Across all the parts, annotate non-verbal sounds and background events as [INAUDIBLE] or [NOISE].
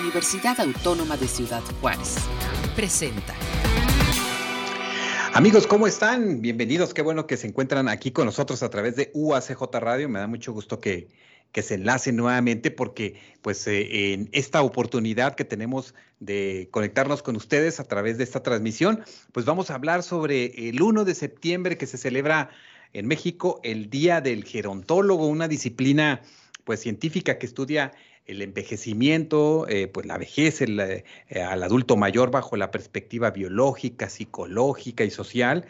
Universidad Autónoma de Ciudad Juárez. Presenta. Amigos, ¿cómo están? Bienvenidos. Qué bueno que se encuentran aquí con nosotros a través de UACJ Radio. Me da mucho gusto que, que se enlacen nuevamente porque pues eh, en esta oportunidad que tenemos de conectarnos con ustedes a través de esta transmisión, pues vamos a hablar sobre el 1 de septiembre que se celebra en México el Día del Gerontólogo, una disciplina pues científica que estudia el envejecimiento, eh, pues la vejez eh, al adulto mayor bajo la perspectiva biológica, psicológica y social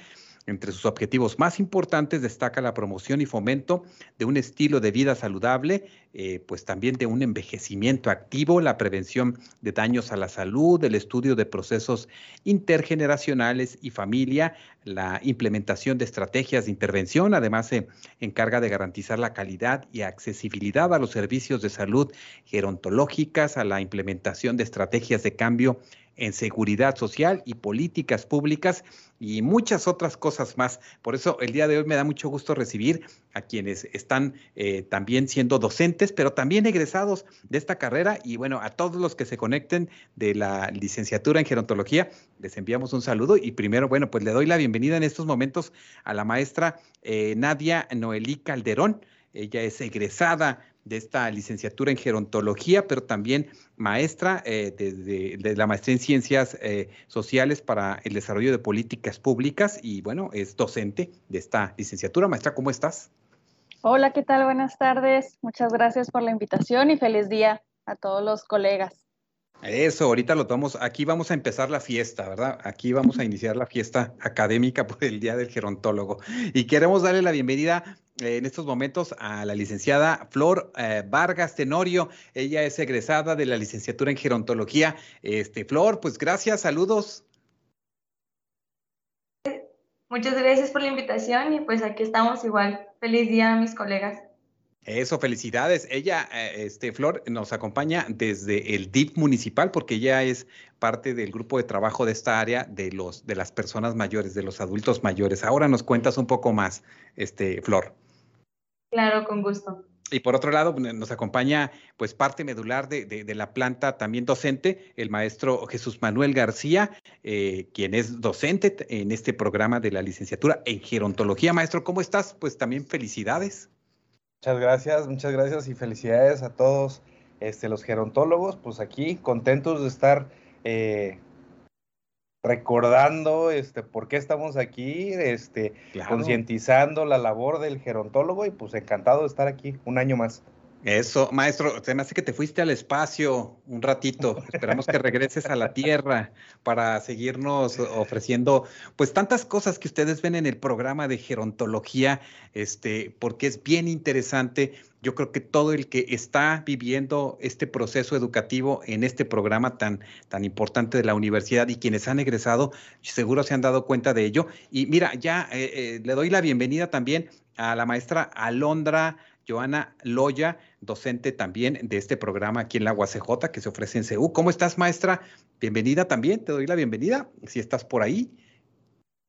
entre sus objetivos más importantes destaca la promoción y fomento de un estilo de vida saludable, eh, pues también de un envejecimiento activo, la prevención de daños a la salud, el estudio de procesos intergeneracionales y familia, la implementación de estrategias de intervención. Además, se encarga de garantizar la calidad y accesibilidad a los servicios de salud gerontológicas, a la implementación de estrategias de cambio en seguridad social y políticas públicas y muchas otras cosas más. Por eso el día de hoy me da mucho gusto recibir a quienes están eh, también siendo docentes, pero también egresados de esta carrera y bueno, a todos los que se conecten de la licenciatura en gerontología, les enviamos un saludo y primero, bueno, pues le doy la bienvenida en estos momentos a la maestra eh, Nadia Noelí Calderón. Ella es egresada de esta licenciatura en gerontología, pero también maestra eh, de, la maestría en ciencias eh, sociales para el desarrollo de políticas públicas y bueno, es docente de esta licenciatura. Maestra, ¿cómo estás? Hola, ¿qué tal? Buenas tardes. Muchas gracias por la invitación y feliz día a todos los colegas. Eso, ahorita lo tomamos. Aquí vamos a empezar la fiesta, ¿verdad? Aquí vamos a iniciar la fiesta académica por el Día del Gerontólogo. Y queremos darle la bienvenida eh, en estos momentos a la licenciada Flor eh, Vargas Tenorio. Ella es egresada de la licenciatura en gerontología. Este, Flor, pues gracias, saludos. Muchas gracias por la invitación y pues aquí estamos igual. Feliz día a mis colegas. Eso, felicidades. Ella, eh, este, Flor, nos acompaña desde el DIP municipal porque ella es parte del grupo de trabajo de esta área de los de las personas mayores, de los adultos mayores. Ahora nos cuentas un poco más, este, Flor. Claro, con gusto. Y por otro lado, nos acompaña pues parte medular de, la planta también docente, el maestro Jesús Manuel García, eh, quien es docente en este programa de la licenciatura en gerontología. Maestro, ¿cómo estás? Pues también felicidades. Muchas gracias, muchas gracias y felicidades a todos este, los gerontólogos, pues aquí contentos de estar eh, recordando este, por qué estamos aquí, este, concientizando la labor del gerontólogo y pues encantado de estar aquí un año más. Eso, maestro, se me hace que te fuiste al espacio un ratito. Esperamos que regreses a la Tierra para seguirnos ofreciendo, pues, tantas cosas que ustedes ven en el programa de gerontología, este, porque es bien interesante. Yo creo que todo el que está viviendo este proceso educativo en este programa tan, tan importante de la universidad y quienes han egresado, seguro se han dado cuenta de ello. Y mira, ya eh, eh, le doy la bienvenida también a la maestra Alondra. Joana Loya, docente también de este programa aquí en la UACJ que se ofrece en CEU. ¿Cómo estás, maestra? Bienvenida también, te doy la bienvenida, si estás por ahí.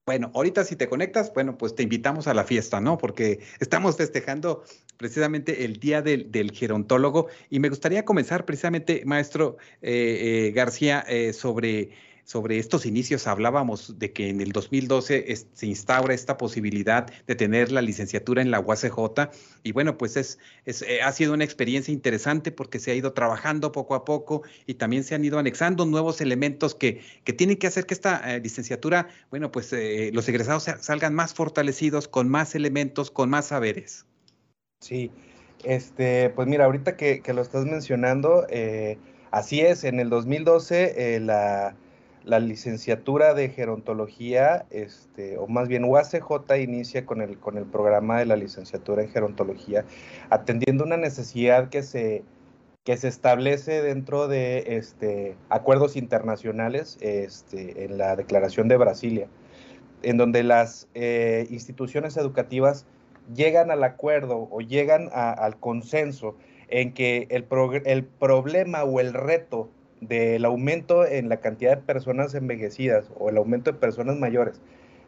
Bueno, ahorita si te conectas, bueno, pues te invitamos a la fiesta, ¿no? Porque estamos festejando precisamente el Día del, Gerontólogo y me gustaría comenzar precisamente, maestro eh, eh, García, eh, sobre sobre estos inicios hablábamos de que en el 2012 se instaura esta posibilidad de tener la licenciatura en la UACJ y bueno, pues es, eh, ha sido una experiencia interesante porque se ha ido trabajando poco a poco y también se han ido anexando nuevos elementos que, que tienen que hacer que esta eh, licenciatura, bueno, pues eh, los egresados salgan más fortalecidos, con más elementos, con más saberes. Sí, este, pues mira, ahorita que, que lo estás mencionando, así es, en el 2012 la la licenciatura de gerontología, este, o más bien UACJ inicia con el, con el programa de la licenciatura en gerontología, atendiendo una necesidad que se, que se establece dentro de este, acuerdos internacionales este, en la Declaración de Brasilia, en donde las eh, instituciones educativas llegan al acuerdo o llegan al consenso en que el, el problema o el reto del aumento en la cantidad de personas envejecidas o el aumento de personas mayores,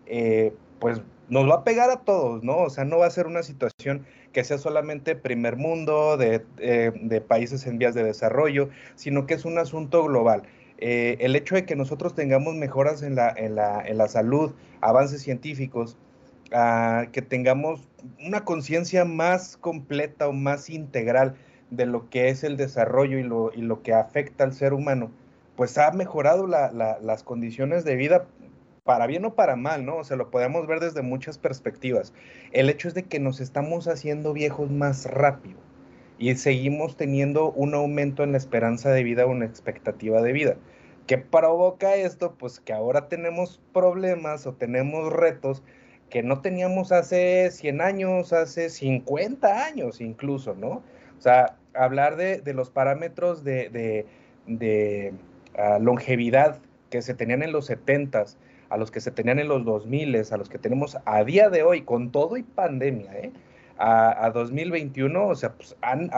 eh, pues nos va a pegar a todos, ¿no? O sea, no va a ser una situación que sea solamente primer mundo, de, eh, países en vías de desarrollo, sino que es un asunto global. Eh, el hecho de que nosotros tengamos mejoras en la, en la, en la salud, avances científicos, ah, que tengamos una conciencia más completa o más integral de lo que es el desarrollo y lo, y lo que afecta al ser humano, pues ha mejorado las condiciones de vida para bien o para mal, ¿no? O sea, lo podemos ver desde muchas perspectivas. El hecho es de que nos estamos haciendo viejos más rápido y seguimos teniendo un aumento en la esperanza de vida o una expectativa de vida. ¿Qué provoca esto? Pues que ahora tenemos problemas o tenemos retos que no teníamos hace 100 años, hace 50 años incluso, ¿no? O sea, hablar de, los parámetros de, ah, longevidad que se tenían en los 70s, a los que se tenían en los 2000, a los que tenemos a día de hoy, con todo y pandemia, ¿eh? a, 2021, o sea, pues han,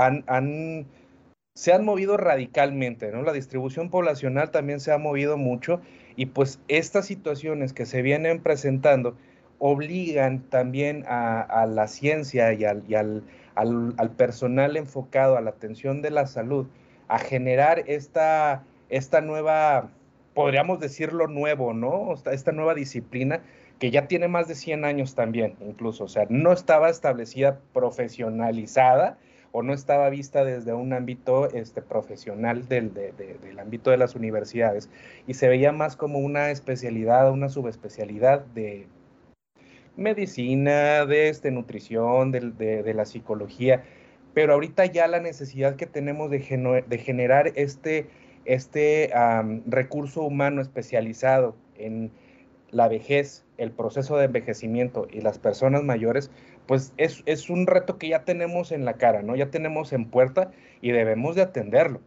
se han movido radicalmente, ¿no? La distribución poblacional también se ha movido mucho y pues estas situaciones que se vienen presentando obligan también a, la ciencia y, al, y al, al, personal enfocado a la atención de la salud a generar esta, esta nueva podríamos decirlo nuevo, ¿no? Esta nueva disciplina que ya tiene más de 100 años también, incluso, o sea, no estaba establecida profesionalizada o no estaba vista desde un ámbito este, profesional del, del ámbito de las universidades y se veía más como una especialidad, una subespecialidad de medicina, de este, nutrición, de, la psicología, pero ahorita ya la necesidad que tenemos de, de generar este este recurso humano especializado en la vejez, el proceso de envejecimiento y las personas mayores, pues es, un reto que ya tenemos en la cara, ¿no? Ya tenemos en puerta y debemos de atenderlo.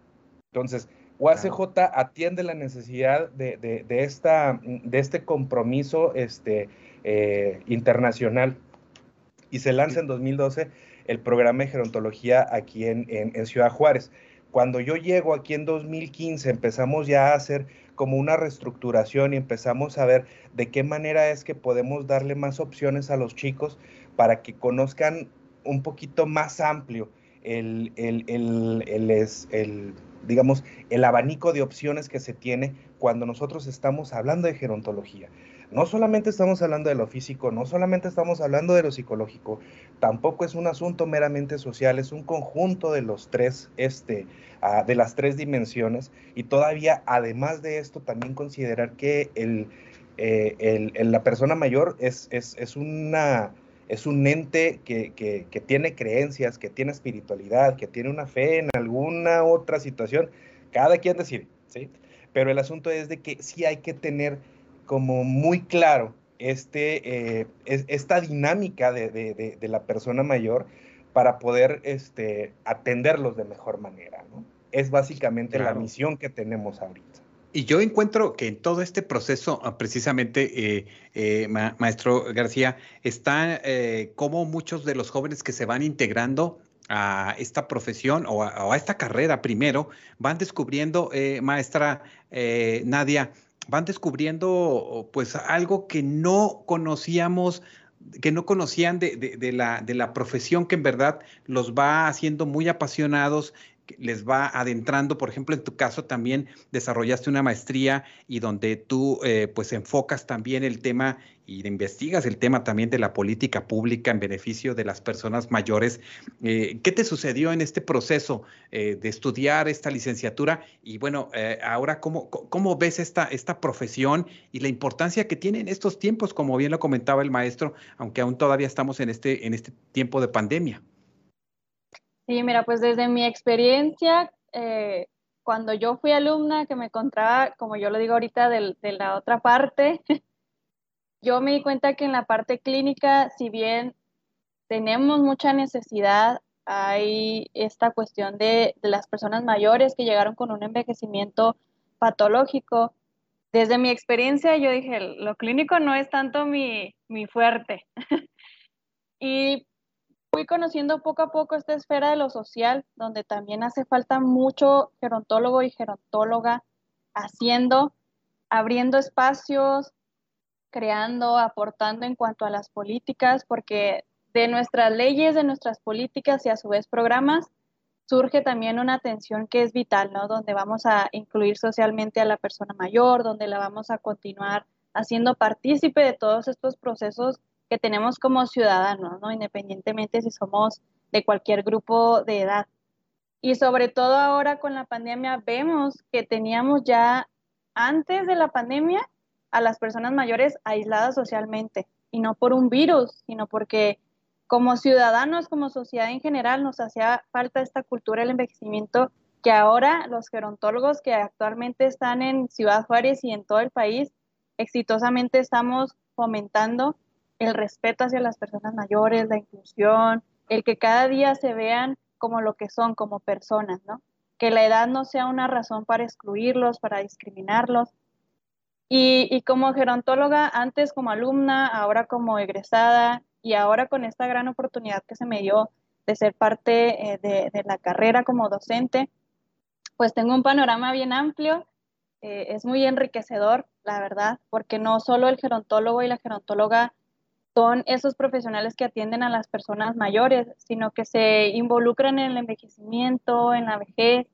Entonces, UACJ atiende la necesidad de, esta, de este compromiso este, eh, internacional. Y se lanza en 2012 el programa de gerontología aquí en Ciudad Juárez. Cuando yo llego aquí en 2015, empezamos ya a hacer como una reestructuración y empezamos a ver de qué manera es que podemos darle más opciones a los chicos para que conozcan un poquito más amplio el, el, el, digamos, el abanico de opciones que se tiene cuando nosotros estamos hablando de gerontología no solamente estamos hablando de lo físico, no solamente estamos hablando de lo psicológico, tampoco es un asunto meramente social, es un conjunto de los tres, este, ah, de las tres dimensiones y todavía además de esto también considerar que el, eh, la persona mayor es, es, una, es un ente que, que, tiene creencias, que tiene espiritualidad, que tiene una fe en alguna otra situación, cada quien decide, ¿sí? Pero el asunto es de que sí hay que tener como muy claro este, eh, esta dinámica de, la persona mayor para poder este, atenderlos de mejor manera. ¿no? Es básicamente la misión que tenemos ahorita. Y yo encuentro que en todo este proceso, ah, precisamente, eh, eh, maestro García, está como muchos de los jóvenes que se van integrando a esta profesión o a, esta carrera primero, van descubriendo, maestra Nadia, van descubriendo pues algo que no conocíamos que no conocían de, la profesión que en verdad los va haciendo muy apasionados les va adentrando, por ejemplo, en tu caso también desarrollaste una maestría y donde tú eh, pues enfocas también el tema y investigas el tema también de la política pública en beneficio de las personas mayores. Eh, ¿Qué te sucedió en este proceso eh, de estudiar esta licenciatura? Y bueno, ahora, ¿cómo, ¿cómo ves esta, esta profesión y la importancia que tiene en estos tiempos, como bien lo comentaba el maestro, aunque aún todavía estamos en este, en este tiempo de pandemia? Sí, mira, pues desde mi experiencia, eh, cuando yo fui alumna, que me encontraba, como yo lo digo ahorita, de, la otra parte, [LAUGHS] yo me di cuenta que en la parte clínica, si bien tenemos mucha necesidad, hay esta cuestión de, las personas mayores que llegaron con un envejecimiento patológico. Desde mi experiencia, yo dije, lo clínico no es tanto mi, mi fuerte. [LAUGHS] y fui conociendo poco a poco esta esfera de lo social, donde también hace falta mucho gerontólogo y gerontóloga haciendo, abriendo espacios, creando, aportando en cuanto a las políticas, porque de nuestras leyes, de nuestras políticas y a su vez programas, surge también una atención que es vital, ¿no? Donde vamos a incluir socialmente a la persona mayor, donde la vamos a continuar haciendo partícipe de todos estos procesos que tenemos como ciudadanos, ¿no? Independientemente si somos de cualquier grupo de edad. Y sobre todo ahora con la pandemia vemos que teníamos ya antes de la pandemia a las personas mayores aisladas socialmente y no por un virus, sino porque como ciudadanos, como sociedad en general, nos hacía falta esta cultura del envejecimiento que ahora los gerontólogos que actualmente están en Ciudad Juárez y en todo el país, exitosamente estamos fomentando el respeto hacia las personas mayores, la inclusión, el que cada día se vean como lo que son, como personas, ¿no? Que la edad no sea una razón para excluirlos, para discriminarlos. Y, y como gerontóloga, antes como alumna, ahora como egresada, y ahora con esta gran oportunidad que se me dio de ser parte eh, de, la carrera como docente, pues tengo un panorama bien amplio, eh, es muy enriquecedor, la verdad, porque no solo el gerontólogo y la gerontóloga son esos profesionales que atienden a las personas mayores, sino que se involucran en el envejecimiento, en la vejez,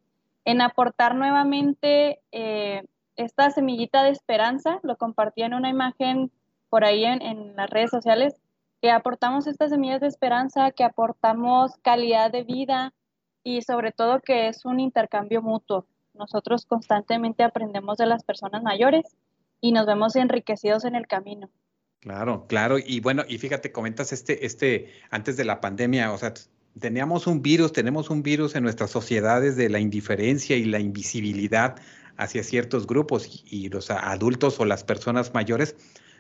en aportar nuevamente eh, esta semillita de esperanza. Lo compartí en una imagen por ahí en las redes sociales, que aportamos estas semillas de esperanza, que aportamos calidad de vida y sobre todo que es un intercambio mutuo. Nosotros constantemente aprendemos de las personas mayores y nos vemos enriquecidos en el camino. Claro, claro. Y bueno, y fíjate, comentas este, este, antes de la pandemia, o sea, teníamos un virus, tenemos un virus en nuestras sociedades de la indiferencia y la invisibilidad hacia ciertos grupos y los adultos o las personas mayores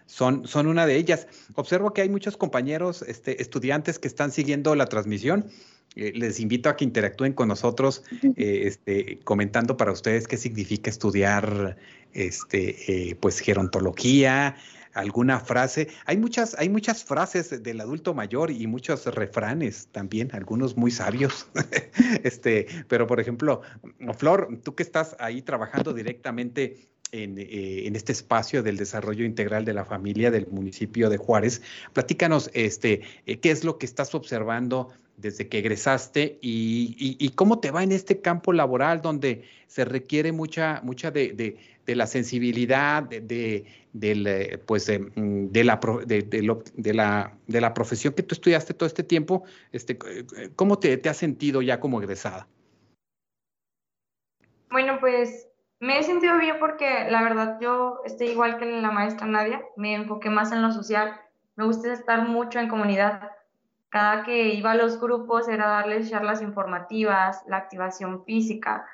son, son una de ellas. Observo que hay muchos compañeros, este, estudiantes que están siguiendo la transmisión. Eh, les invito a que interactúen con nosotros, eh, este, comentando para ustedes qué significa estudiar, este, eh, pues, gerontología, alguna frase. Hay muchas, hay muchas frases del adulto mayor y muchos refranes también, algunos muy sabios. [LAUGHS] este, pero por ejemplo, Flor, tú que estás ahí trabajando directamente eh, en, este espacio del desarrollo integral de la familia del municipio de Juárez. Platícanos, este, eh, qué es lo que estás observando desde que egresaste y, cómo te va en este campo laboral donde se requiere mucha, mucha de, la sensibilidad, de, de, la, de, la, de profesión que tú estudiaste todo este tiempo. Este, ¿Cómo te, te has sentido ya como egresada? Bueno, pues me he sentido bien porque la verdad yo estoy igual que la maestra Nadia, me enfoqué más en lo social, me gusta estar mucho en comunidad. Cada que iba a los grupos era darles charlas informativas, la activación física,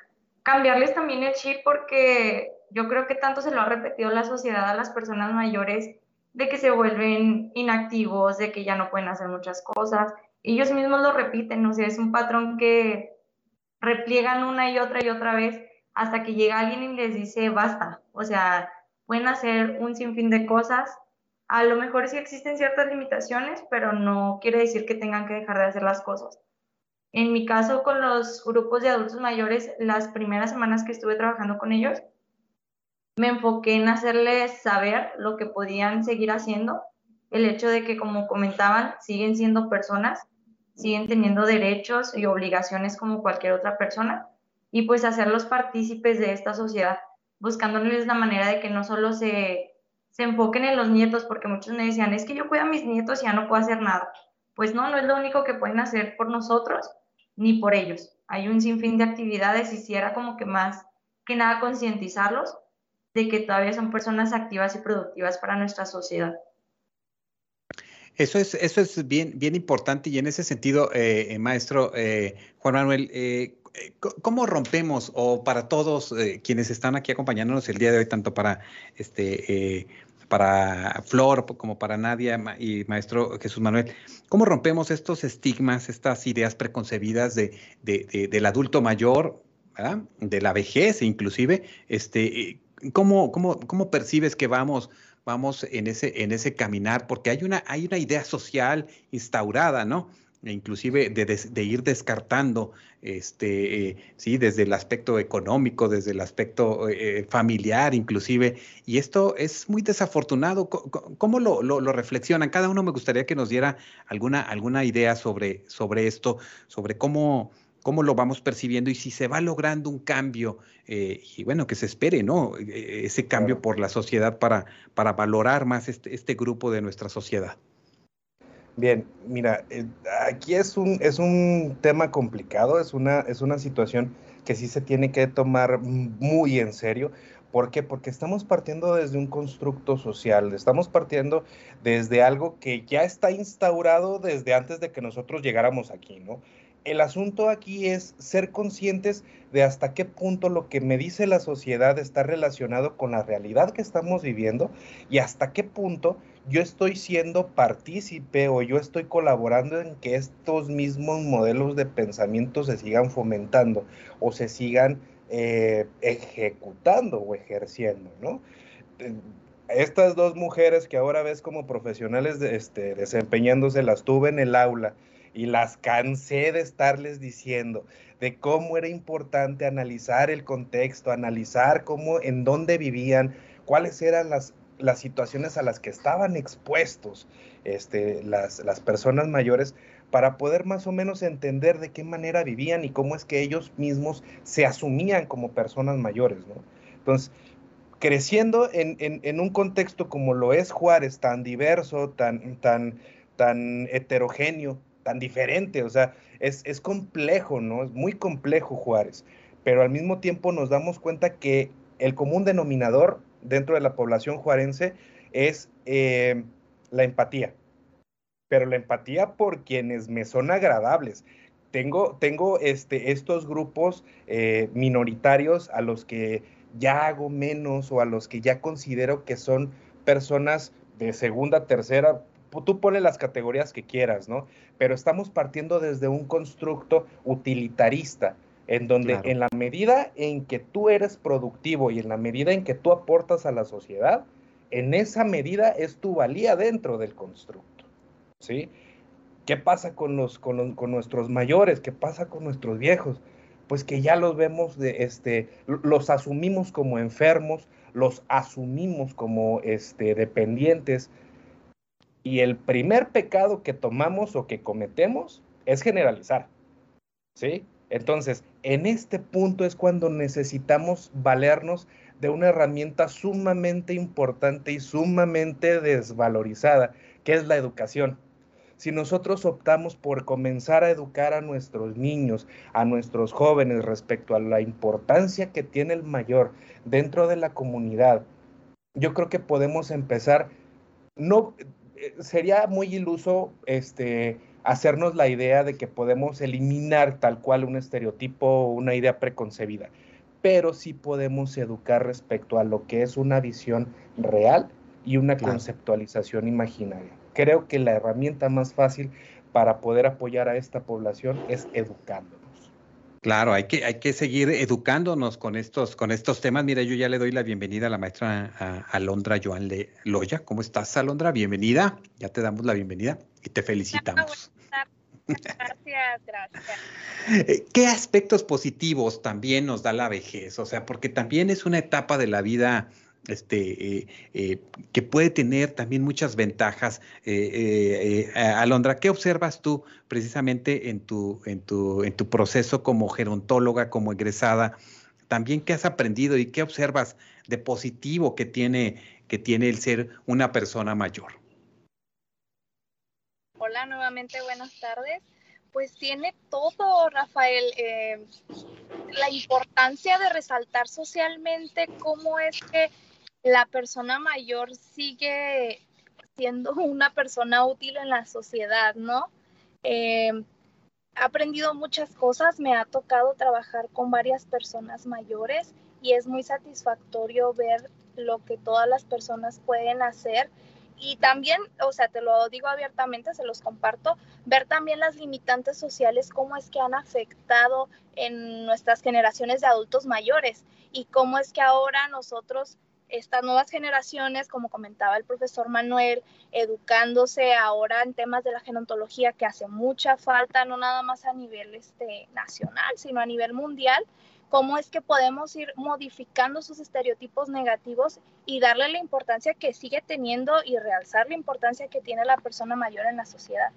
cambiarles también el chip porque yo creo que tanto se lo ha repetido la sociedad a las personas mayores de que se vuelven inactivos, de que ya no pueden hacer muchas cosas. Ellos mismos lo repiten, o sea, es un patrón que repliegan una y otra y otra vez hasta que llega alguien y les dice basta. O sea, pueden hacer un sinfín de cosas. A lo mejor sí existen ciertas limitaciones, pero no quiere decir que tengan que dejar de hacer las cosas. En mi caso, con los grupos de adultos mayores, las primeras semanas que estuve trabajando con ellos, me enfoqué en hacerles saber lo que podían seguir haciendo, el hecho de que, como comentaban, siguen siendo personas, siguen teniendo derechos y obligaciones como cualquier otra persona, y pues hacerlos partícipes de esta sociedad, buscándoles la manera de que no solo se, se enfoquen en los nietos, porque muchos me decían, es que yo cuido a mis nietos y ya no puedo hacer nada. Pues no, no es lo único que pueden hacer por nosotros ni por ellos. Hay un sinfín de actividades y si era como que más que nada concientizarlos de que todavía son personas activas y productivas para nuestra sociedad. Eso es, eso es bien, bien importante y en ese sentido, eh, eh, maestro eh, Juan Manuel, ¿Cómo rompemos, o para todos eh, quienes están aquí acompañándonos el día de hoy, tanto para este eh, para Flor como para Nadia y maestro Jesús Manuel, ¿cómo rompemos estos estigmas, estas ideas preconcebidas de, del adulto mayor, de la vejez inclusive? Este, ¿cómo, cómo, cómo percibes que vamos, vamos en, ese, en ese caminar? Porque hay una, hay una idea social instaurada, ¿no? E inclusive de, ir descartando, este, eh, sí, desde el aspecto económico, desde el aspecto eh, familiar, inclusive. Y esto es muy desafortunado. ¿Cómo lo, lo, reflexionan? Cada uno me gustaría que nos diera alguna, alguna idea sobre, sobre esto, sobre cómo cómo lo vamos percibiendo y si se va logrando un cambio, eh, y bueno, que se espere, ¿no? Ese cambio por la sociedad para, para valorar más este, este grupo de nuestra sociedad. Bien, mira, eh, aquí es un, es un tema complicado, es una, es una situación que sí se tiene que tomar muy en serio. ¿Por qué? Porque estamos partiendo desde un constructo social, estamos partiendo desde algo que ya está instaurado desde antes de que nosotros llegáramos aquí, ¿no? el asunto aquí es ser conscientes de hasta qué punto lo que me dice la sociedad está relacionado con la realidad que estamos viviendo y hasta qué punto yo estoy siendo partícipe o yo estoy colaborando en que estos mismos modelos de pensamiento se sigan fomentando o se sigan eh, ejecutando o ejerciendo, ¿no? Eh, estas dos mujeres que ahora ves como profesionales este, desempeñándose, las tuve en el aula y las cansé de estarles diciendo de cómo era importante analizar el contexto, analizar cómo, en dónde vivían, cuáles eran las, las situaciones a las que estaban expuestos este, las, las personas mayores para poder más o menos entender de qué manera vivían y cómo es que ellos mismos se asumían como personas mayores. Entonces, creciendo en, en, en, un contexto como lo es Juárez, tan diverso, tan, tan, tan heterogéneo, tan diferente, o sea, es, es complejo, ¿no? Es muy complejo Juárez, pero al mismo tiempo nos damos cuenta que el común denominador dentro de la población juarense es eh, la empatía, pero la empatía por quienes me son agradables. Tengo, tengo este, estos grupos eh, minoritarios a los que ya hago menos o a los que ya considero que son personas de segunda, tercera, tú pones las categorías que quieras, ¿no? Pero estamos partiendo desde un constructo utilitarista, en donde en la medida en que tú eres productivo y en la medida en que tú aportas a la sociedad, en esa medida es tu valía dentro del constructo, ¿sí? ¿Qué pasa con, los, con, con nuestros mayores? ¿Qué pasa con nuestros viejos? Pues que ya los vemos, de, este, los asumimos como enfermos, los asumimos como este, dependientes, y el primer pecado que tomamos o que cometemos es generalizar. ¿Sí? Entonces, en este punto es cuando necesitamos valernos de una herramienta sumamente importante y sumamente desvalorizada, que es la educación. Si nosotros optamos por comenzar a educar a nuestros niños, a nuestros jóvenes respecto a la importancia que tiene el mayor dentro de la comunidad, yo creo que podemos empezar, no, eh, sería muy iluso este, hacernos la idea de que podemos eliminar tal cual un estereotipo o una idea preconcebida, pero sí podemos educar respecto a lo que es una visión real y una conceptualización imaginaria. Creo que la herramienta más fácil para poder apoyar a esta población es educando. Claro, hay que, hay que seguir educándonos con estos, con estos temas. Mira, yo ya le doy la bienvenida a la maestra Alondra Joan Loya. ¿Cómo estás, Alondra? Bienvenida. Ya te damos la bienvenida y te felicitamos. Gracias, gracias. ¿Qué aspectos positivos también nos da la vejez? O sea, porque también es una etapa de la vida este, eh, eh, que puede tener también muchas ventajas. Eh, Alondra, ¿qué observas tú precisamente en tu, proceso como gerontóloga, como egresada? También, ¿qué has aprendido y qué observas de positivo que tiene el ser una persona mayor? Hola, nuevamente buenas tardes. Pues tiene todo, Rafael, la importancia de resaltar socialmente cómo es que la persona mayor sigue siendo una persona útil en la sociedad, ¿no? Eh, he aprendido muchas cosas, me ha tocado trabajar con varias personas mayores y es muy satisfactorio ver lo que todas las personas pueden hacer y también, o sea, te lo digo abiertamente, se los comparto, ver también las limitantes sociales, cómo es que han afectado en nuestras generaciones de adultos mayores y cómo es que ahora nosotros estas nuevas generaciones, como comentaba el profesor Manuel, educándose ahora en temas de la genontología que hace mucha falta, no nada más a nivel este, nacional, sino a nivel mundial, cómo es que podemos ir modificando sus estereotipos negativos y darle la importancia que sigue teniendo y realzar la importancia que tiene la persona mayor en la sociedad.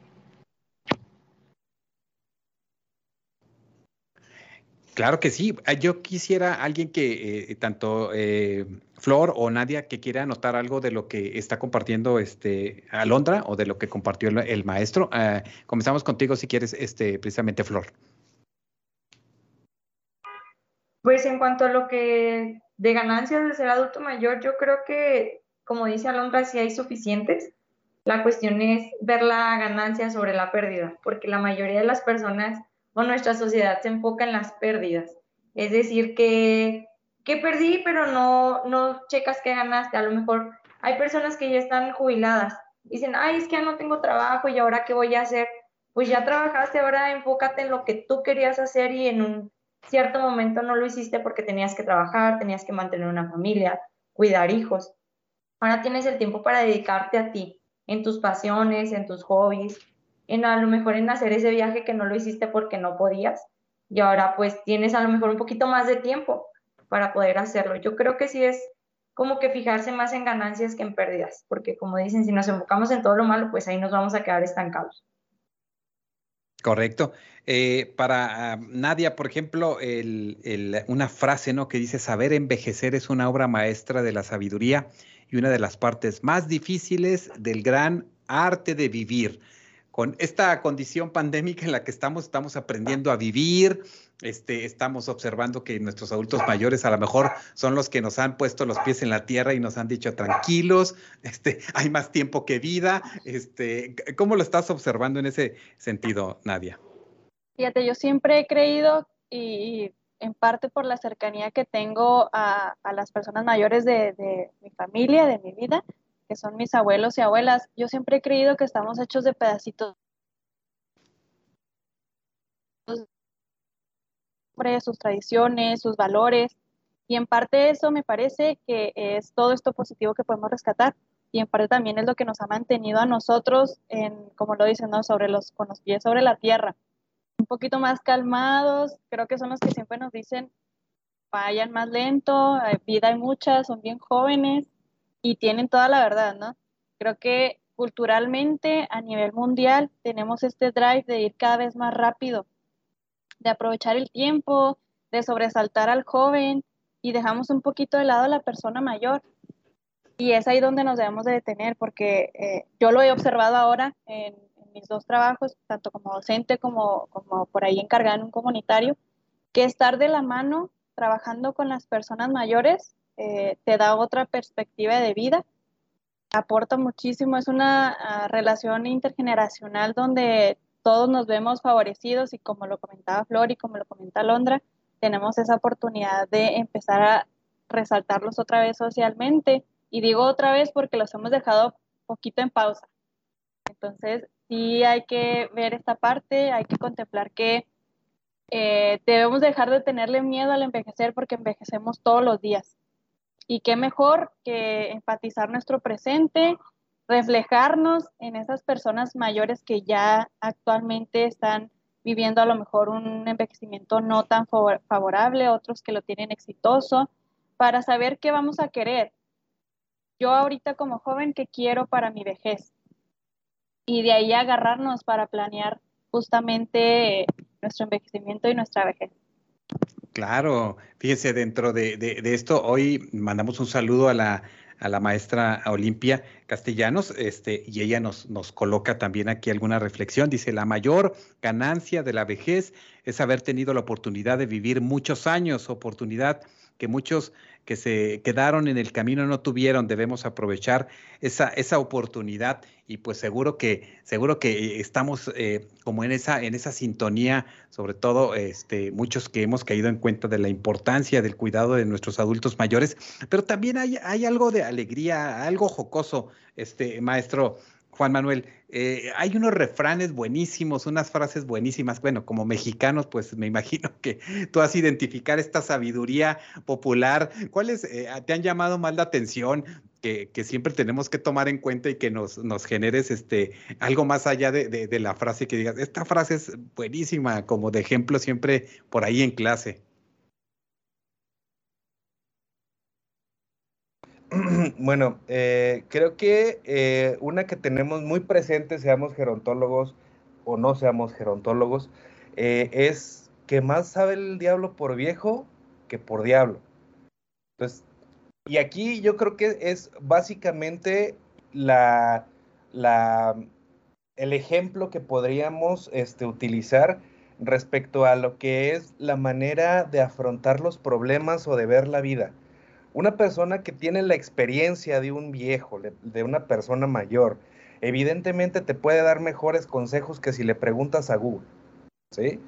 Claro que sí. Ah, yo quisiera alguien que, eh, tanto eh, Flor o Nadia, que quiera anotar algo de lo que está compartiendo este Alondra o de lo que compartió el, maestro. Ah, comenzamos contigo si quieres, este, precisamente Flor. Pues en cuanto a lo que de ganancias de ser adulto mayor, yo creo que, como dice Alondra, sí hay suficientes. La cuestión es ver la ganancia sobre la pérdida, porque la mayoría de las personas o nuestra sociedad se enfoca en las pérdidas. Es decir, que, que perdí, pero no, no checas que ganaste. A lo mejor hay personas que ya están jubiladas. Dicen, ay, es que ya no tengo trabajo y ahora qué voy a hacer. Pues ya trabajaste, ahora enfócate en lo que tú querías hacer y en un cierto momento no lo hiciste porque tenías que trabajar, tenías que mantener una familia, cuidar hijos. Ahora tienes el tiempo para dedicarte a ti, en tus pasiones, en tus hobbies, en a lo mejor en hacer ese viaje que no lo hiciste porque no podías y ahora pues tienes a lo mejor un poquito más de tiempo para poder hacerlo. Yo creo que sí es como que fijarse más en ganancias que en pérdidas, porque como dicen, si nos enfocamos en todo lo malo, pues ahí nos vamos a quedar estancados. Correcto. Eh, para uh, Nadia, por ejemplo, el, el, una frase ¿no? que dice, saber envejecer es una obra maestra de la sabiduría y una de las partes más difíciles del gran arte de vivir con esta condición pandémica en la que estamos, estamos aprendiendo a vivir, este, estamos observando que nuestros adultos mayores a lo mejor son los que nos han puesto los pies en la tierra y nos han dicho tranquilos, este, hay más tiempo que vida. Este, ¿Cómo lo estás observando en ese sentido, Nadia? Fíjate, yo siempre he creído y en parte por la cercanía que tengo a, las personas mayores de, de mi familia, de mi vida, que son mis abuelos y abuelas, yo siempre he creído que estamos hechos de pedacitos sus tradiciones, sus valores, y en parte eso me parece que es todo esto positivo que podemos rescatar, y en parte también es lo que nos ha mantenido a nosotros, en, como lo dicen, ¿no? sobre los, con los pies sobre la tierra, un poquito más calmados, creo que son los que siempre nos dicen, vayan más lento, vida hay mucha, son bien jóvenes, y tienen toda la verdad, ¿no? Creo que culturalmente a nivel mundial tenemos este drive de ir cada vez más rápido, de aprovechar el tiempo, de sobresaltar al joven y dejamos un poquito de lado a la persona mayor. Y es ahí donde nos debemos de detener, porque eh, yo lo he observado ahora en, mis dos trabajos, tanto como docente como, como por ahí encargada en un comunitario, que estar de la mano trabajando con las personas mayores eh, te da otra perspectiva de vida, aporta muchísimo, es una ah, relación intergeneracional donde todos nos vemos favorecidos y como lo comentaba Flor y como lo comenta Londra, tenemos esa oportunidad de empezar a resaltarlos otra vez socialmente. Y digo otra vez porque los hemos dejado poquito en pausa. Entonces, sí hay que ver esta parte, hay que contemplar que eh, debemos dejar de tenerle miedo al envejecer porque envejecemos todos los días. Y qué mejor que empatizar nuestro presente, reflejarnos en esas personas mayores que ya actualmente están viviendo a lo mejor un envejecimiento no tan favorable, otros que lo tienen exitoso, para saber qué vamos a querer. Yo ahorita como joven, ¿qué quiero para mi vejez? Y de ahí agarrarnos para planear justamente nuestro envejecimiento y nuestra vejez. Claro, fíjese, dentro de, esto, hoy mandamos un saludo a la, a la maestra Olimpia Castellanos, este, y ella nos, nos coloca también aquí alguna reflexión. Dice, la mayor ganancia de la vejez es haber tenido la oportunidad de vivir muchos años, oportunidad que muchos que se quedaron en el camino no tuvieron. Debemos aprovechar esa, esa oportunidad y pues seguro que, seguro que estamos eh, como en esa, en esa sintonía, sobre todo este, muchos que hemos caído en cuenta de la importancia del cuidado de nuestros adultos mayores, pero también hay, hay algo de alegría, algo jocoso, este maestro Juan Manuel, eh, hay unos refranes buenísimos, unas frases buenísimas. Bueno, como mexicanos, pues me imagino que tú has identificar esta sabiduría popular. ¿Cuáles eh, te han llamado más la atención? Que, siempre tenemos que tomar en cuenta y que nos, generes este, algo más allá de, de la frase que digas, esta frase es buenísima, como de ejemplo siempre por ahí en clase. [CLEARS THROAT] Bueno, eh, creo que eh, una que tenemos muy presente, seamos gerontólogos o no seamos gerontólogos, eh, es que más sabe el diablo por viejo que por diablo. Entonces, y aquí yo creo que es básicamente el ejemplo que podríamos este, utilizar respecto a lo que es la manera de afrontar los problemas o de ver la vida. Una persona que tiene la experiencia de un viejo, de una persona mayor, evidentemente te puede dar mejores consejos que si le preguntas a Google. ¿Sí?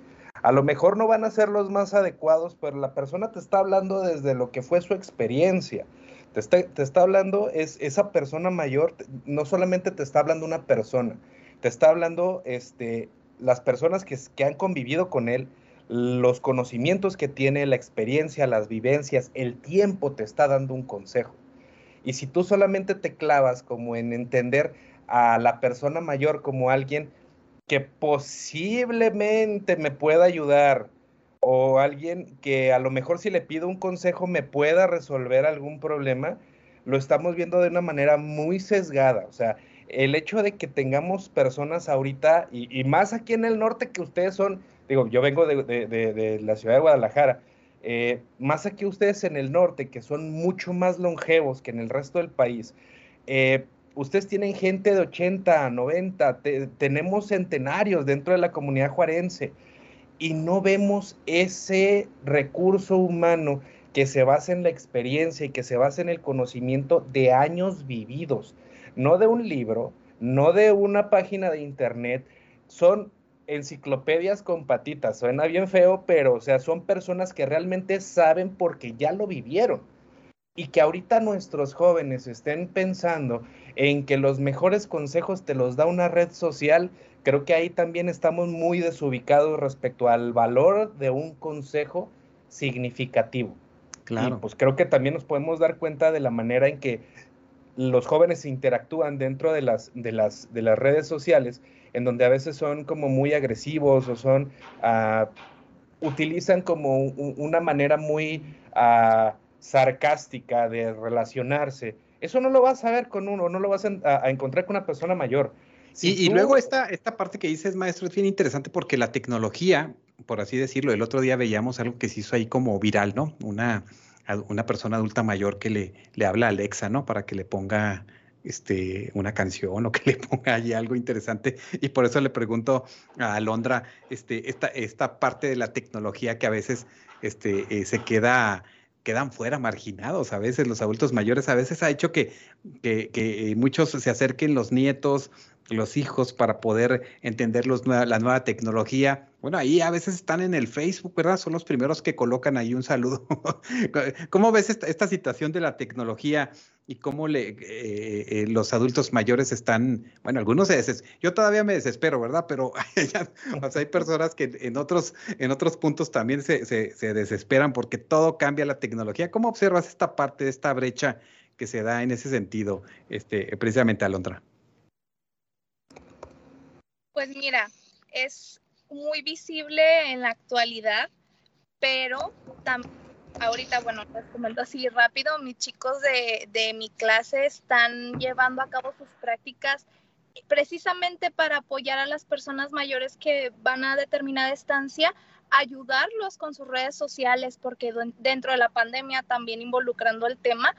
A lo mejor no van a ser los más adecuados, pero la persona te está hablando desde lo que fue su experiencia. Te está, te está hablando, es esa persona mayor, no solamente te está hablando una persona, te está hablando este, las personas que, que han convivido con él, los conocimientos que tiene, la experiencia, las vivencias, el tiempo te está dando un consejo. Y si tú solamente te clavas como en entender a la persona mayor como alguien que posiblemente me pueda ayudar o alguien que a lo mejor si le pido un consejo me pueda resolver algún problema, lo estamos viendo de una manera muy sesgada. O sea, el hecho de que tengamos personas ahorita, y, y más aquí en el norte que ustedes son digo, yo vengo de, la ciudad de Guadalajara, eh, más aquí ustedes en el norte, que son mucho más longevos que en el resto del país, eh, ustedes tienen gente de 80, 90, tenemos centenarios dentro de la comunidad juarense y no vemos ese recurso humano que se basa en la experiencia y que se basa en el conocimiento de años vividos, no de un libro, no de una página de internet, son enciclopedias con patitas. Suena bien feo, pero o sea, son personas que realmente saben porque ya lo vivieron. Y que ahorita nuestros jóvenes estén pensando en que los mejores consejos te los da una red social, creo que ahí también estamos muy desubicados respecto al valor de un consejo significativo. Claro. Y pues creo que también nos podemos dar cuenta de la manera en que los jóvenes interactúan dentro de las, de las, de las redes sociales en donde a veces son como muy agresivos o son, uh, utilizan como una manera muy uh, sarcástica de relacionarse. Eso no lo vas a ver con uno, no lo vas a, encontrar con una persona mayor. y luego esta, esta parte que dices, maestro, es bien interesante porque la tecnología, por así decirlo, el otro día veíamos algo que se hizo ahí como viral, ¿no? Una, una persona adulta mayor que le, le habla a Alexa, ¿no? Para que le ponga este, una canción o que le [LAUGHS] ponga ahí algo interesante. Y por eso le pregunto a Alondra este, esta, esta parte de la tecnología que a veces este, eh, se queda quedan fuera marginados a veces los adultos mayores a veces ha hecho que, que, que muchos se acerquen los nietos los hijos para poder entender los, la nueva tecnología. Bueno, ahí a veces están en el Facebook, ¿verdad? Son los primeros que colocan ahí un saludo. [LAUGHS] ¿Cómo ves esta, situación de la tecnología y cómo le, eh, eh, los adultos mayores están, bueno, algunos se yo todavía me desespero, ¿verdad? Pero [LAUGHS] hay personas que en otros, en otros puntos también se, se, se desesperan porque todo cambia la tecnología. ¿Cómo observas esta parte, esta brecha que se da en ese sentido, este, precisamente, Alondra? Pues mira, es muy visible en la actualidad, pero ahorita, bueno, les comento así rápido, mis chicos de, de mi clase están llevando a cabo sus prácticas precisamente para apoyar a las personas mayores que van a determinada estancia, ayudarlos con sus redes sociales, porque dentro de la pandemia también involucrando el tema,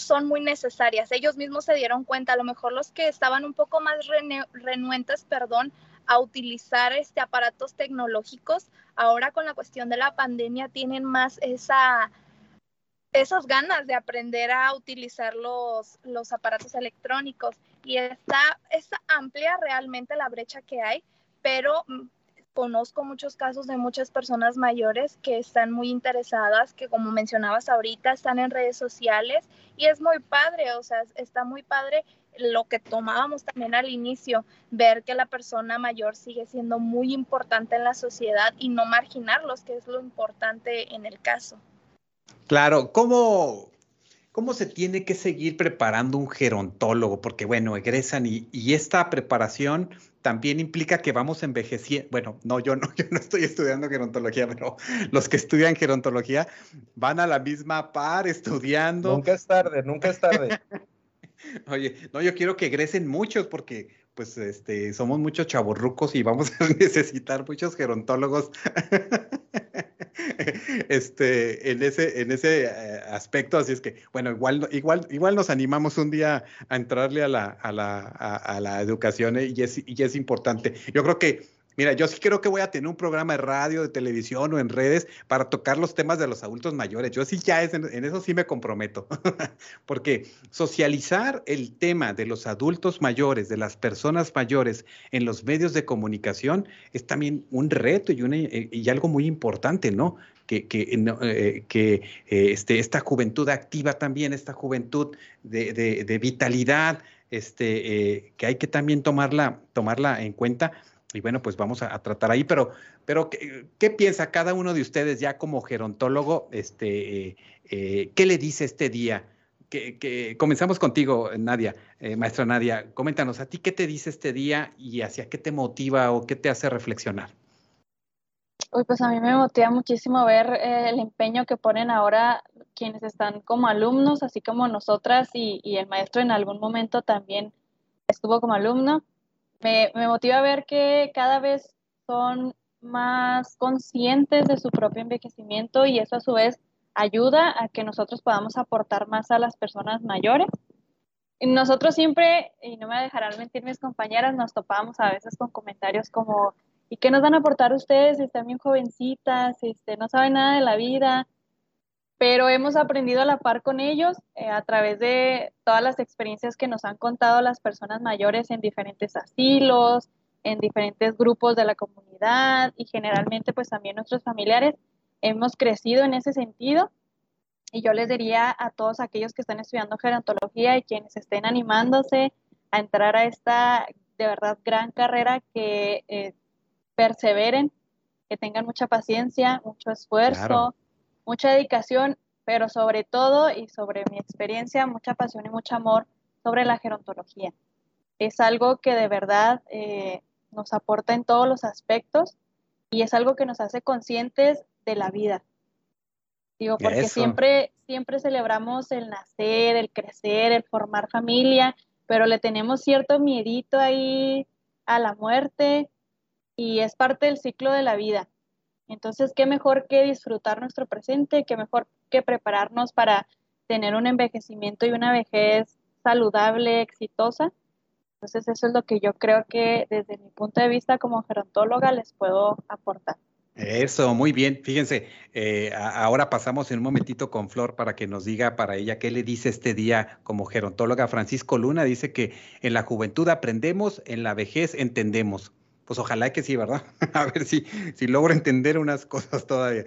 son muy necesarias. Ellos mismos se dieron cuenta, a lo mejor los que estaban un poco más renuentes, perdón, a utilizar este aparatos tecnológicos, ahora con la cuestión de la pandemia tienen más esa esas ganas de aprender a utilizar los, los aparatos electrónicos y está, es amplia realmente la brecha que hay, pero conozco muchos casos de muchas personas mayores que están muy interesadas, que como mencionabas ahorita, están en redes sociales y es muy padre, o sea, está muy padre lo que tomábamos también al inicio, ver que la persona mayor sigue siendo muy importante en la sociedad y no marginarlos, que es lo importante en el caso. Claro, ¿cómo, cómo se tiene que seguir preparando un gerontólogo? Porque bueno, egresan y, y esta preparación también implica que vamos envejeciendo. Bueno, no, yo no, [LAUGHS] yo no estoy estudiando gerontología, pero los que estudian gerontología van a la misma par estudiando. Nunca es tarde, nunca es tarde. [LAUGHS] Oye, no, yo quiero que egresen muchos porque pues este, somos muchos chavorrucos y vamos a [LAUGHS] necesitar muchos gerontólogos [LAUGHS] este, en ese, en ese eh, aspecto. Así es que, bueno, igual, igual, igual nos animamos un día a entrarle a la, a la, a, la educación eh, y, es, y es importante. Yo creo que Mira, yo sí creo que voy a tener un programa de radio, de televisión o en redes para tocar los temas de los adultos mayores. Yo sí ya es, en, eso sí me comprometo, [LAUGHS] porque socializar el tema de los adultos mayores, de las personas mayores en los medios de comunicación es también un reto y, y algo muy importante, ¿no? Que, que, eh, eh, este, esta juventud activa también, esta juventud de, vitalidad, este, eh, que hay que también tomarla, tomarla en cuenta y bueno, pues vamos a, tratar ahí, pero, pero ¿qué, piensa cada uno de ustedes ya como gerontólogo? Este, eh, ¿Qué le dice este día? Que, comenzamos contigo, Nadia, eh, maestra Nadia. Coméntanos, ¿a ti qué te dice este día y hacia qué te motiva o qué te hace reflexionar? Uy, pues a mí me motiva muchísimo ver eh, el empeño que ponen ahora quienes están como alumnos, así como nosotras y, y el maestro en algún momento también estuvo como alumno me, motiva ver que cada vez son más conscientes de su propio envejecimiento y eso a su vez ayuda a que nosotros podamos aportar más a las personas mayores. Nosotros siempre, y no me dejarán mentir mis compañeras, nos topamos a veces con comentarios como, ¿y qué nos van a aportar ustedes? Están bien jovencitas, este, no saben nada de la vida, pero hemos aprendido a la par con ellos eh, a través de todas las experiencias que nos han contado las personas mayores en diferentes asilos, en diferentes grupos de la comunidad y generalmente pues también nuestros familiares hemos crecido en ese sentido. Y yo les diría a todos aquellos que están estudiando gerontología y quienes estén animándose a entrar a esta de verdad gran carrera que eh, perseveren, que tengan mucha paciencia, mucho esfuerzo, mucha dedicación, pero sobre todo y sobre mi experiencia, mucha pasión y mucho amor sobre la gerontología. Es algo que de verdad eh, nos aporta en todos los aspectos y es algo que nos hace conscientes de la vida. Digo, porque siempre, siempre celebramos el nacer, el crecer, el formar familia, pero le tenemos cierto miedito ahí a la muerte y es parte del ciclo de la vida. Entonces, ¿qué mejor que disfrutar nuestro presente? ¿Qué mejor que prepararnos para tener un envejecimiento y una vejez saludable, exitosa? Entonces, eso es lo que yo creo que desde mi punto de vista como gerontóloga les puedo aportar. Eso, muy bien. Fíjense, eh, ahora pasamos en un momentito con Flor para que nos diga para ella qué le dice este día como gerontóloga. Francisco Luna dice que en la juventud aprendemos, en la vejez entendemos pues ojalá que sí, ¿verdad? [LAUGHS] A ver si, si logro entender unas cosas todavía.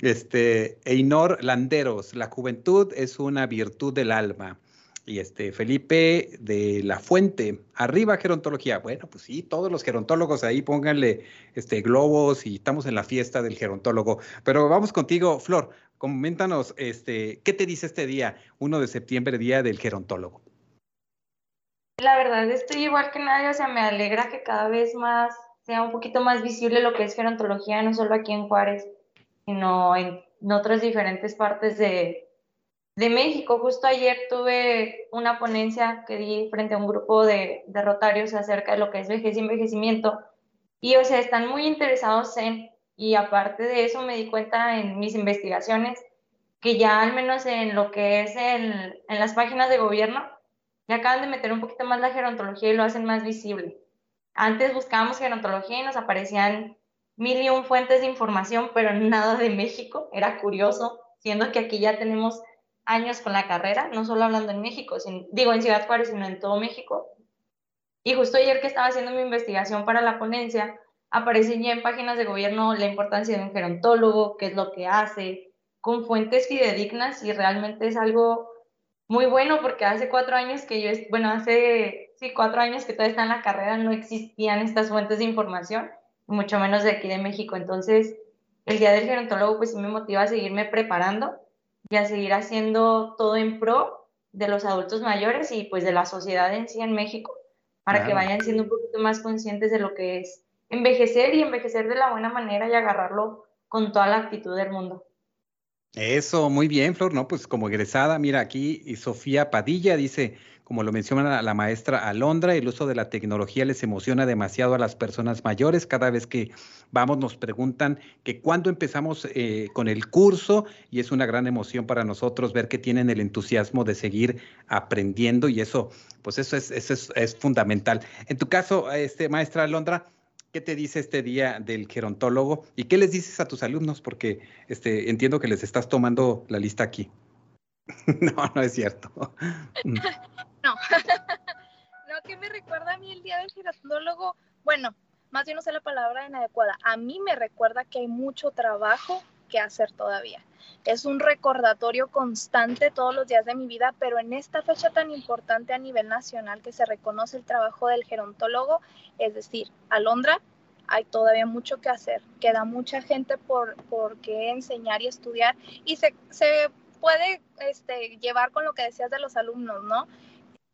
Este, Einor Landeros, la juventud es una virtud del alma. Y este, Felipe de la Fuente, arriba gerontología. Bueno, pues sí, todos los gerontólogos ahí pónganle este, globos y estamos en la fiesta del gerontólogo. Pero vamos contigo, Flor, coméntanos, este, ¿qué te dice este día, 1 de septiembre, día del gerontólogo? La verdad estoy igual que nadie, o sea, me alegra que cada vez más sea un poquito más visible lo que es gerontología, no solo aquí en Juárez, sino en, otras diferentes partes de, de, México. Justo ayer tuve una ponencia que di frente a un grupo de, de rotarios acerca de lo que es vejez y envejecimiento, y o sea, están muy interesados en, y aparte de eso me di cuenta en mis investigaciones, que ya al menos en lo que es en, en las páginas de gobierno, le acaban de meter un poquito más la gerontología y lo hacen más visible. Antes buscábamos gerontología y nos aparecían mil y un fuentes de información, pero [LAUGHS] nada de México. Era curioso, siendo que aquí ya tenemos años con la carrera, no solo hablando en México, digo en Ciudad Juárez, sino en todo México. Y justo ayer que estaba haciendo mi investigación para la ponencia, aparece ya en páginas de gobierno la importancia de un gerontólogo, qué es lo que hace, con fuentes fidedignas y realmente es algo muy bueno porque hace cuatro años que yo, bueno, hace, sí, cuatro años que todavía está en la carrera, no existían estas fuentes de información, mucho menos de aquí de México. Entonces, el Día del Gerontólogo, pues sí me motiva a seguirme preparando y a seguir haciendo todo en pro de los adultos mayores y pues de la sociedad en sí en México, para que vayan siendo un poquito más conscientes de lo que es envejecer y envejecer de la buena manera y agarrarlo con toda la actitud del mundo. Eso, muy bien, Flor, ¿no? Pues como egresada, mira aquí, y Sofía Padilla dice, como lo menciona la, maestra Alondra, el uso de la tecnología les emociona demasiado a las personas mayores. Cada vez que vamos nos preguntan que cuándo empezamos eh, con el curso y es una gran emoción para nosotros ver que tienen el entusiasmo de seguir aprendiendo y eso, pues eso es, eso es, es fundamental. En tu caso, este, maestra Alondra, ¿Qué te dice este día del gerontólogo? ¿Y qué les dices a tus alumnos? Porque este, entiendo que les estás tomando la lista aquí. [LAUGHS] no, no es cierto. [LAUGHS] no. [LAUGHS] no, ¿qué me recuerda a mí el día del gerontólogo? Bueno, más bien no sé la palabra inadecuada. A mí me recuerda que hay mucho trabajo que hacer todavía. Es un recordatorio constante todos los días de mi vida, pero en esta fecha tan importante a nivel nacional que se reconoce el trabajo del gerontólogo, es decir, Alondra, hay todavía mucho que hacer. Queda mucha gente por, por qué enseñar y estudiar y se, se puede este, llevar con lo que decías de los alumnos, ¿no?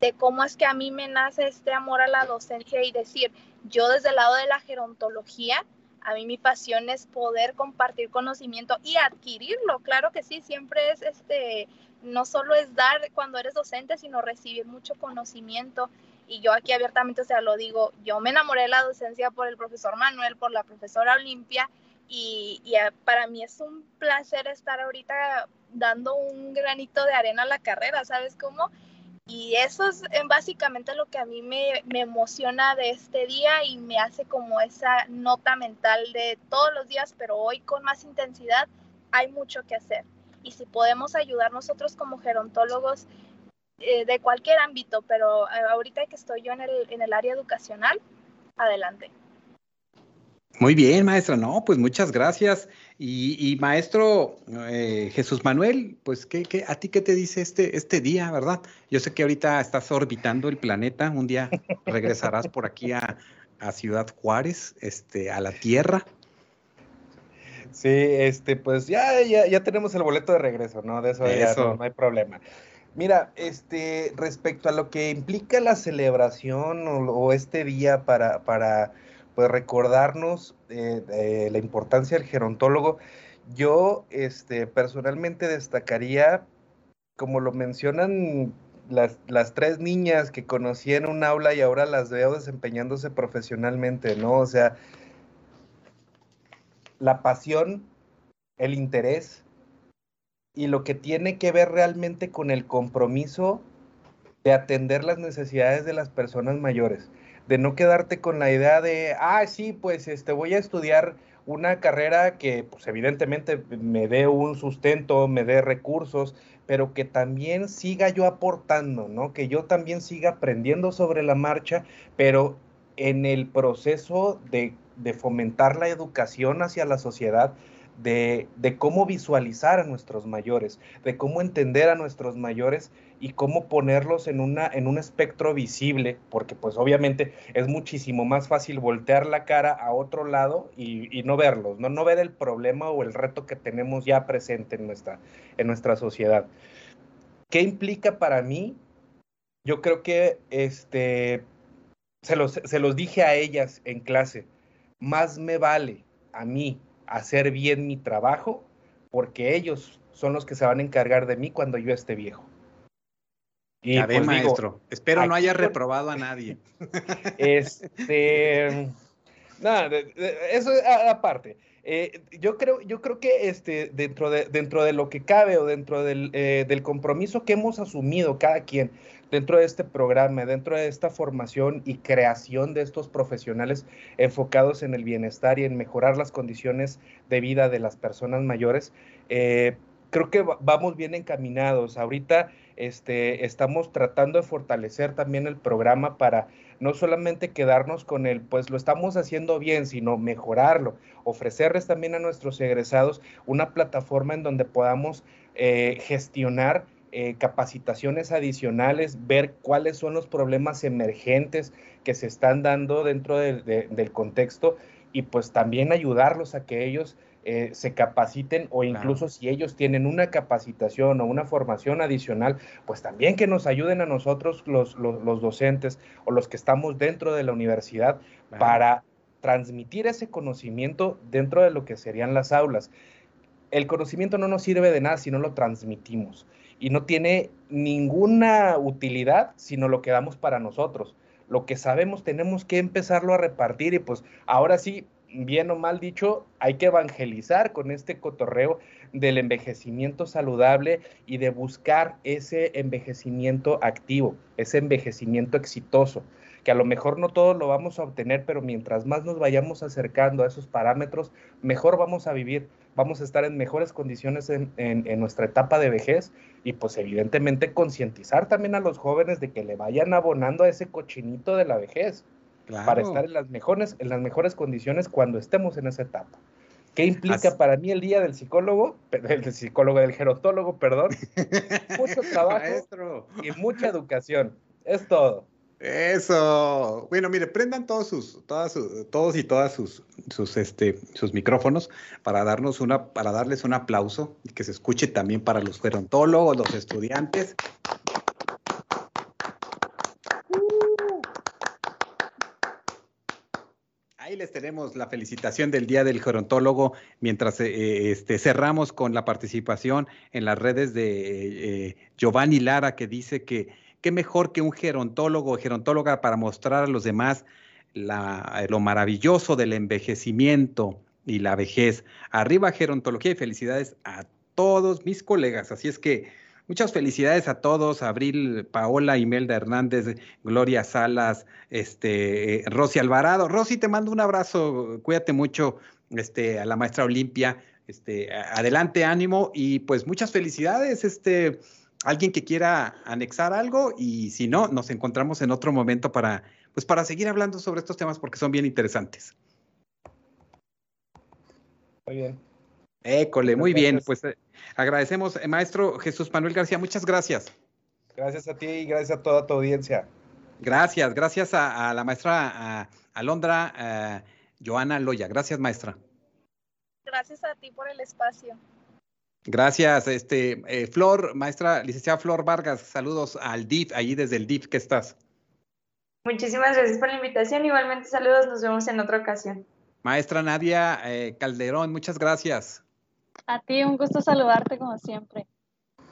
De cómo es que a mí me nace este amor a la docencia y decir, yo desde el lado de la gerontología, a mí mi pasión es poder compartir conocimiento y adquirirlo. Claro que sí, siempre es este, no solo es dar cuando eres docente, sino recibir mucho conocimiento. Y yo aquí abiertamente, o sea, lo digo, yo me enamoré de la docencia por el profesor Manuel, por la profesora Olimpia, y, y para mí es un placer estar ahorita dando un granito de arena a la carrera, ¿sabes cómo? Y eso es básicamente lo que a mí me, emociona de este día y me hace como esa nota mental de todos los días, pero hoy con más intensidad hay mucho que hacer. Y si podemos ayudar nosotros como gerontólogos eh, de cualquier ámbito, pero eh, ahorita que estoy yo en el, en el área educacional, adelante. Muy bien, maestra. No, pues muchas gracias. Y, maestro eh, Jesús Manuel, pues ¿qué, ¿qué, a ti qué te dice este, este día, verdad? Yo sé que ahorita estás orbitando el planeta, un día regresarás por aquí a, Ciudad Juárez, este, a la Tierra. Sí, este, pues ya, ya, ya tenemos el boleto de regreso, ¿no? De eso, Ya no, hay problema. Mira, este, respecto a lo que implica la celebración o, o este día para, para pues recordarnos eh, la importancia del gerontólogo. Yo este, personalmente destacaría, como lo mencionan las, las, tres niñas que conocí en un aula y ahora las veo desempeñándose profesionalmente, ¿no? O sea, la pasión, el interés y lo que tiene que ver realmente con el compromiso de atender las necesidades de las personas mayores de no quedarte con la idea de, ah, sí, pues este, voy a estudiar una carrera que pues evidentemente me dé un sustento, me dé recursos, pero que también siga yo aportando, ¿no? Que yo también siga aprendiendo sobre la marcha, pero en el proceso de, de fomentar la educación hacia la sociedad, de, cómo visualizar a nuestros mayores, de cómo entender a nuestros mayores y cómo ponerlos en, una, en un espectro visible, porque pues obviamente es muchísimo más fácil voltear la cara a otro lado y, no verlos, ¿no? no ver el problema o el reto que tenemos ya presente en nuestra, en nuestra sociedad. ¿Qué implica para mí? Yo creo que este, se los, se los dije a ellas en clase, más me vale a mí hacer bien mi trabajo, porque ellos son los que se van a encargar de mí cuando yo esté viejo. Y ya pues maestro. Espero no haya reprobado a nadie. [LAUGHS] Este, nada, eso aparte. Eh, yo creo, yo creo que este, dentro, de, dentro de lo que cabe o dentro del, eh, del compromiso que hemos asumido cada quien dentro de este programa, dentro de esta formación y creación de estos profesionales enfocados en el bienestar y en mejorar las condiciones de vida de las personas mayores, eh, creo que vamos bien encaminados. Ahorita este, estamos tratando de fortalecer también el programa para no solamente quedarnos con el, pues lo estamos haciendo bien, sino mejorarlo, ofrecerles también a nuestros egresados una plataforma en donde podamos eh, gestionar eh, capacitaciones adicionales, ver cuáles son los problemas emergentes que se están dando dentro del contexto y pues también ayudarlos a que ellos eh, se capaciten o incluso si ellos tienen una capacitación o una formación adicional, pues también que nos ayuden a nosotros los, docentes o los que estamos dentro de la universidad para transmitir ese conocimiento dentro de lo que serían las aulas. El conocimiento no nos sirve de nada si no lo transmitimos y no tiene ninguna utilidad si no lo quedamos para nosotros. Lo que sabemos tenemos que empezarlo a repartir y pues ahora sí, bien o mal dicho, hay que evangelizar con este cotorreo del envejecimiento saludable y de buscar ese envejecimiento activo, ese envejecimiento exitoso, que a lo mejor no todos lo vamos a obtener, pero mientras más nos vayamos acercando a esos parámetros, mejor vamos a vivir, vamos a estar en mejores condiciones en, nuestra etapa de vejez y pues evidentemente concientizar también a los jóvenes de que le vayan abonando a ese cochinito de la vejez para estar en las mejores, en las mejores condiciones cuando estemos en esa etapa. ¿Qué implica para mí el día del psicólogo, del psicólogo, del gerotólogo, perdón? [LAUGHS] Mucho trabajo y mucha educación. Es todo. Eso. Bueno, mire, prendan todos sus, todas todos y todas sus, sus, este, sus micrófonos para darnos una, para darles un aplauso y que se escuche también para los gerontólogos, los estudiantes Ahí les tenemos la felicitación del Día del Gerontólogo mientras eh, eh, este, cerramos con la participación en las redes de eh, Giovanni Lara que dice que qué mejor que un gerontólogo o gerontóloga para mostrar a los demás lo maravilloso del envejecimiento y la vejez. Arriba gerontología y felicidades a todos mis colegas. Así es que Muchas felicidades a todos, Abril, Paola, Imelda Hernández, Gloria Salas, este, Rosy Alvarado. Rosy, te mando un abrazo, cuídate mucho, este, a la maestra Olimpia, este, adelante, ánimo y pues muchas felicidades, este, alguien que quiera anexar algo y si no, nos encontramos en otro momento para, pues para seguir hablando sobre estos temas porque son bien interesantes. Muy bien. École, muy bien, pues eh, agradecemos, eh, maestro Jesús Manuel García, muchas gracias. Gracias a ti y gracias a toda tu audiencia. Gracias, gracias a, la maestra Alondra eh, Joana Loya. Gracias, maestra. Gracias a ti por el espacio. Gracias, este, Flor, maestra, licenciada Flor Vargas, saludos al DIF, allí desde el DIF que estás. Muchísimas gracias por la invitación, igualmente saludos, nos vemos en otra ocasión. Maestra Nadia Calderón, muchas gracias. A ti, un gusto saludarte como siempre.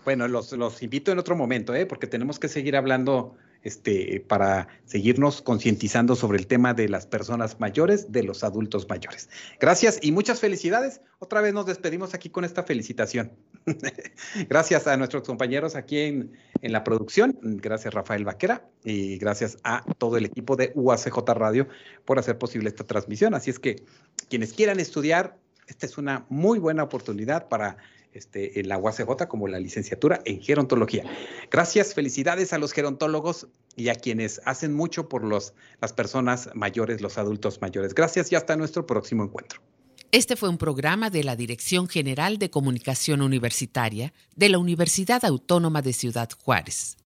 Bueno, los, los invito en otro momento, ¿eh? porque tenemos que seguir hablando este, para seguirnos concientizando sobre el tema de las personas mayores, de los adultos mayores. Gracias y muchas felicidades. Otra vez nos despedimos aquí con esta felicitación. [LAUGHS] gracias a nuestros compañeros aquí en, en, la producción, gracias Rafael Vaquera y gracias a todo el equipo de UACJ Radio por hacer posible esta transmisión. Así es que quienes quieran estudiar esta es una muy buena oportunidad para este, en la UACJ como la licenciatura en gerontología. Gracias, felicidades a los gerontólogos y a quienes hacen mucho por los, las personas mayores, los adultos mayores. Gracias y hasta nuestro próximo encuentro. Este fue un programa de la Dirección General de Comunicación Universitaria de la Universidad Autónoma de Ciudad Juárez.